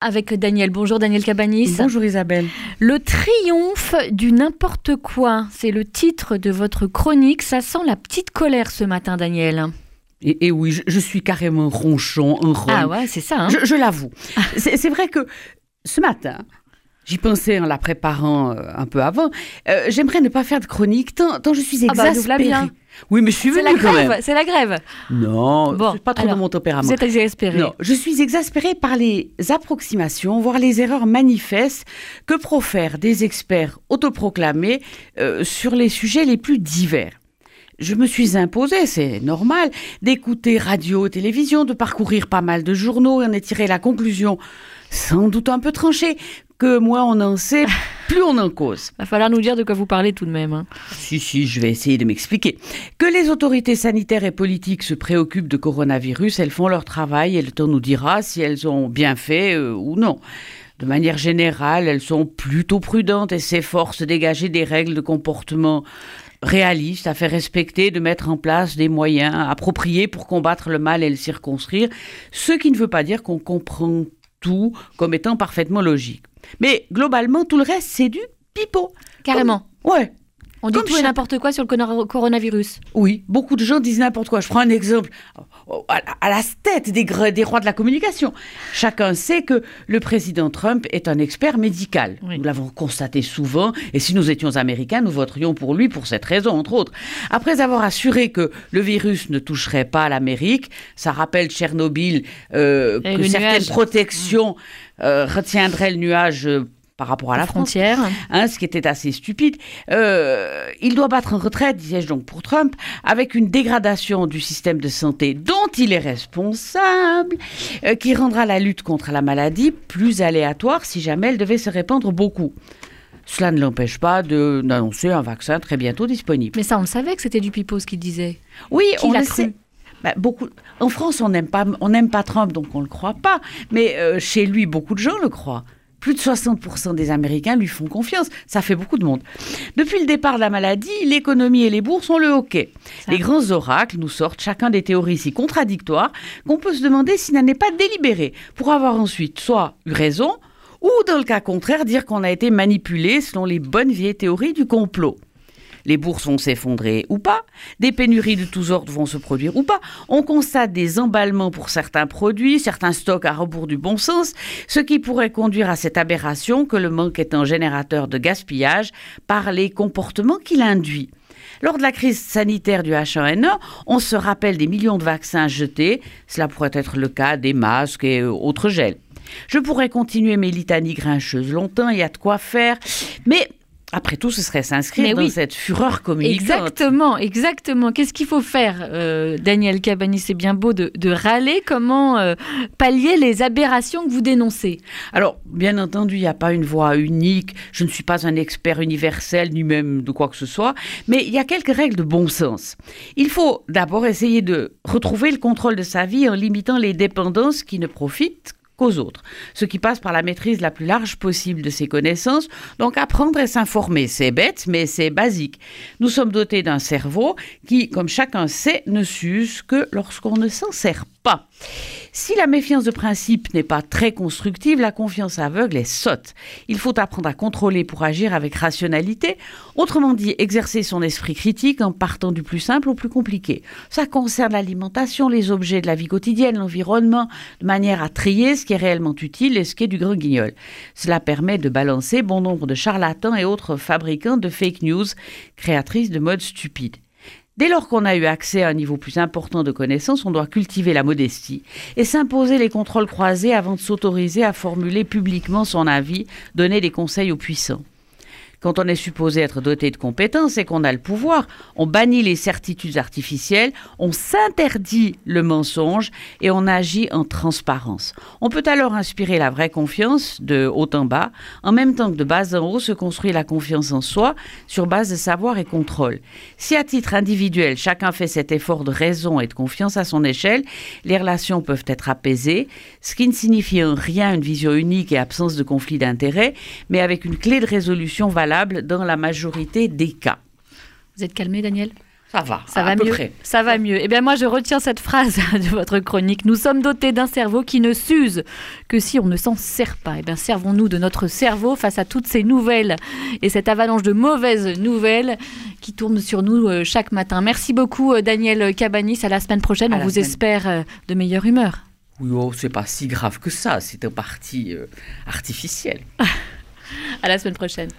avec Daniel. Bonjour Daniel Cabanis. Bonjour Isabelle. Le triomphe du n'importe quoi, c'est le titre de votre chronique. Ça sent la petite colère ce matin, Daniel. Et, oui, je, suis carrément ronchon, un Ah ouais, c'est ça. Hein. je, l'avoue. c'est vrai que ce matin, J'y pensais en la préparant euh, un peu avant. Euh, j'aimerais ne pas faire de chronique tant, je suis exaspérée. Ah bah. Oui, mais je suis venue quand même. C'est la grève. Non, bon, c'est pas trop dans mon tempérament. Vous êtes exaspérée. Non, je suis exaspérée par les approximations, voire les erreurs manifestes que profèrent des experts autoproclamés euh, sur les sujets les plus divers je me suis imposée, c'est normal, d'écouter radio, télévision, de parcourir pas mal de journaux et en tirer la conclusion, sans doute un peu tranchée, que moins on en sait, plus on en cause. Va falloir nous dire de quoi vous parlez tout de même. Hein. Si, si, je vais essayer de m'expliquer. Que les autorités sanitaires et politiques se préoccupent de coronavirus, elles font leur travail et le temps nous dira si elles ont bien fait euh, ou non. De manière générale, elles sont plutôt prudentes et s'efforcent de dégager des règles de comportement réalistes à faire respecter, de mettre en place des moyens appropriés pour combattre le mal et le circonscrire, ce qui ne veut pas dire qu'on comprend tout comme étant parfaitement logique. Mais globalement, tout le reste, c'est du pipeau. Carrément. ouais. On dit tout et n'importe quoi sur le coronavirus. Oui, beaucoup de gens disent n'importe quoi. Je prends un exemple à la tête des, des, rois de la communication. Chacun sait que le président Trump est un expert médical. Nous l'avons constaté souvent, et si nous étions américains, nous voterions pour lui pour cette raison, entre autres. Après avoir assuré que le virus ne toucherait pas l'Amérique, ça rappelle Tchernobyl euh, que certaines protections euh, retiendraient le nuage euh, par rapport à la, frontière, hein, ce qui était assez stupide. Euh, il doit battre en retraite, disais-je donc pour Trump, avec une dégradation du système de santé dont il est responsable, euh, qui rendra la lutte contre la maladie plus aléatoire si jamais elle devait se répandre beaucoup. Cela ne l'empêche pas d'annoncer un vaccin très bientôt disponible. Mais ça, on le savait que c'était du pipeau ce qu'il disait. Oui, on le sait. Bah, beaucoup. En France, on n'aime pas, on n'aime pas Trump, donc on le croit pas. Mais euh, chez lui, beaucoup de gens le croient. Plus de 60% des Américains lui font confiance. Ça fait beaucoup de monde. Depuis le départ de la maladie, l'économie et les bourses ont le hockey. Les grands oracles nous sortent chacun des théories si contradictoires qu'on peut se demander si n'en est pas délibéré, pour avoir ensuite soit eu raison, ou dans le cas contraire, dire qu'on a été manipulé selon les bonnes vieilles théories du complot les bourses vont s'effondrer ou pas, des pénuries de tous ordres vont se produire ou pas, on constate des emballements pour certains produits, certains stocks à rebours du bon sens, ce qui pourrait conduire à cette aberration que le manque est un générateur de gaspillage par les comportements qu'il induit. Lors de la crise sanitaire du H1N1, on se rappelle des millions de vaccins jetés, cela pourrait être le cas des masques et autres gels. Je pourrais continuer mes litanies grincheuses longtemps, il y a de quoi faire, mais après tout, ce serait s'inscrire dans cette fureur communicante. Exactement, exactement. Qu'est-ce qu'il faut faire, euh, Daniel Cabani C'est bien beau de, râler. Comment euh, pallier les aberrations que vous dénoncez? Alors, bien entendu, il n'y a pas une voie unique. Je ne suis pas un expert universel, ni même de quoi que ce soit. Mais il y a quelques règles de bon sens. Il faut d'abord essayer de retrouver le contrôle de sa vie en limitant les dépendances qui ne profitent aux autres, ce qui passe par la maîtrise la plus large possible de ses connaissances. Donc apprendre et s'informer, c'est bête, mais c'est basique. Nous sommes dotés d'un cerveau qui, comme chacun sait, ne s'use que lorsqu'on ne s'en sert pas. Si la méfiance de principe n'est pas très constructive, la confiance aveugle est sotte. Il faut apprendre à contrôler pour agir avec rationalité, autrement dit exercer son esprit critique en partant du plus simple au plus compliqué. Ça concerne l'alimentation, les objets de la vie quotidienne, l'environnement, de manière à trier ce qui est réellement utile et ce qui est du grand guignol. Cela permet de balancer bon nombre de charlatans et autres fabricants de fake news, créatrices de modes stupides. Dès lors qu'on a eu accès à un niveau plus important de connaissances, on doit cultiver la modestie et s'imposer les contrôles croisés avant de s'autoriser à formuler publiquement son avis, donner des conseils aux puissants. Quand on est supposé être doté de compétences et qu'on a le pouvoir, on bannit les certitudes artificielles, on s'interdit le mensonge et on agit en transparence. On peut alors inspirer la vraie confiance de haut en bas, en même temps que de bas en haut se construit la confiance en soi sur base de savoir et contrôle. Si à titre individuel, chacun fait cet effort de raison et de confiance à son échelle, les relations peuvent être apaisées, ce qui ne signifie en rien une vision unique et absence de conflit d'intérêts, mais avec une clé de résolution valable dans la majorité des cas. Vous êtes calmé, Daniel? Ça va, Ça à va peu mieux. près. Ça va mieux. Eh bien, moi, je retiens cette phrase de votre chronique. Nous sommes dotés d'un cerveau qui ne s'use que si on ne s'en sert pas. Eh bien, servons-nous de notre cerveau face à toutes ces nouvelles et cette avalanche de mauvaises nouvelles qui tournent sur nous euh, chaque matin. Merci beaucoup, euh, Daniel Cabanis. À la semaine prochaine. À on vous semaine. espère euh, de meilleure humeur. Oui, oh, c'est pas si grave que ça. C'est un parti euh, artificiel. À la semaine prochaine.